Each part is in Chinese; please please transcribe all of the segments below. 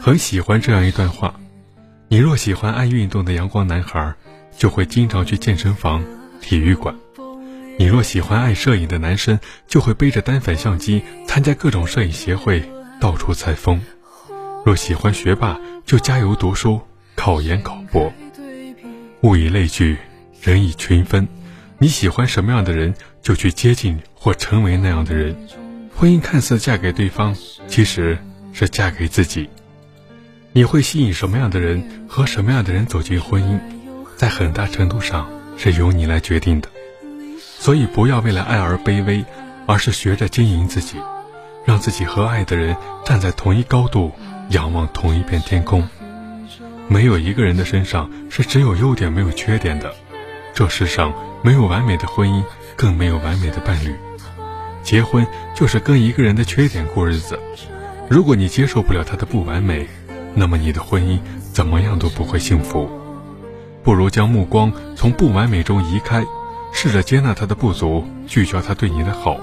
很喜欢这样一段话：你若喜欢爱运动的阳光男孩，就会经常去健身房、体育馆；你若喜欢爱摄影的男生，就会背着单反相机参加各种摄影协会，到处采风；若喜欢学霸，就加油读书，考研考博。物以类聚，人以群分。你喜欢什么样的人，就去接近或成为那样的人。婚姻看似嫁给对方，其实是嫁给自己。你会吸引什么样的人，和什么样的人走进婚姻，在很大程度上是由你来决定的。所以，不要为了爱而卑微，而是学着经营自己，让自己和爱的人站在同一高度，仰望同一片天空。没有一个人的身上是只有优点没有缺点的，这世上没有完美的婚姻，更没有完美的伴侣。结婚就是跟一个人的缺点过日子。如果你接受不了他的不完美，那么你的婚姻怎么样都不会幸福。不如将目光从不完美中移开，试着接纳他的不足，聚焦他对你的好。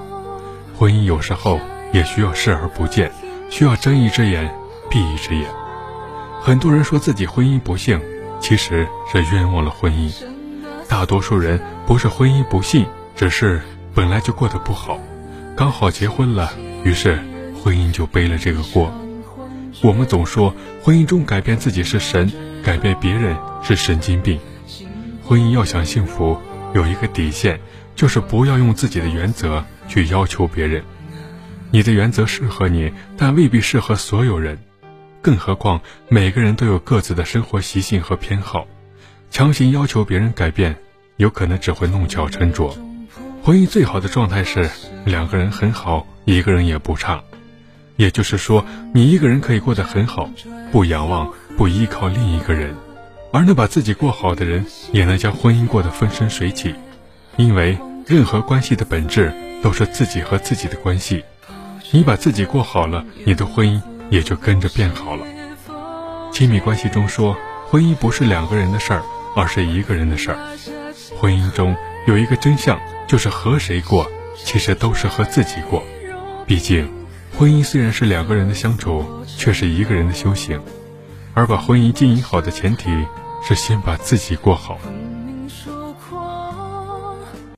婚姻有时候也需要视而不见，需要睁一只眼闭一只眼。很多人说自己婚姻不幸，其实是冤枉了婚姻。大多数人不是婚姻不幸，只是本来就过得不好，刚好结婚了，于是婚姻就背了这个锅。我们总说婚姻中改变自己是神，改变别人是神经病。婚姻要想幸福，有一个底线，就是不要用自己的原则去要求别人。你的原则适合你，但未必适合所有人。更何况，每个人都有各自的生活习性和偏好，强行要求别人改变，有可能只会弄巧成拙。婚姻最好的状态是两个人很好，一个人也不差。也就是说，你一个人可以过得很好，不仰望、不依靠另一个人，而能把自己过好的人，也能将婚姻过得风生水起。因为任何关系的本质都是自己和自己的关系，你把自己过好了，你的婚姻。也就跟着变好了。亲密关系中说，婚姻不是两个人的事儿，而是一个人的事儿。婚姻中有一个真相，就是和谁过，其实都是和自己过。毕竟，婚姻虽然是两个人的相处，却是一个人的修行。而把婚姻经营好的前提是先把自己过好。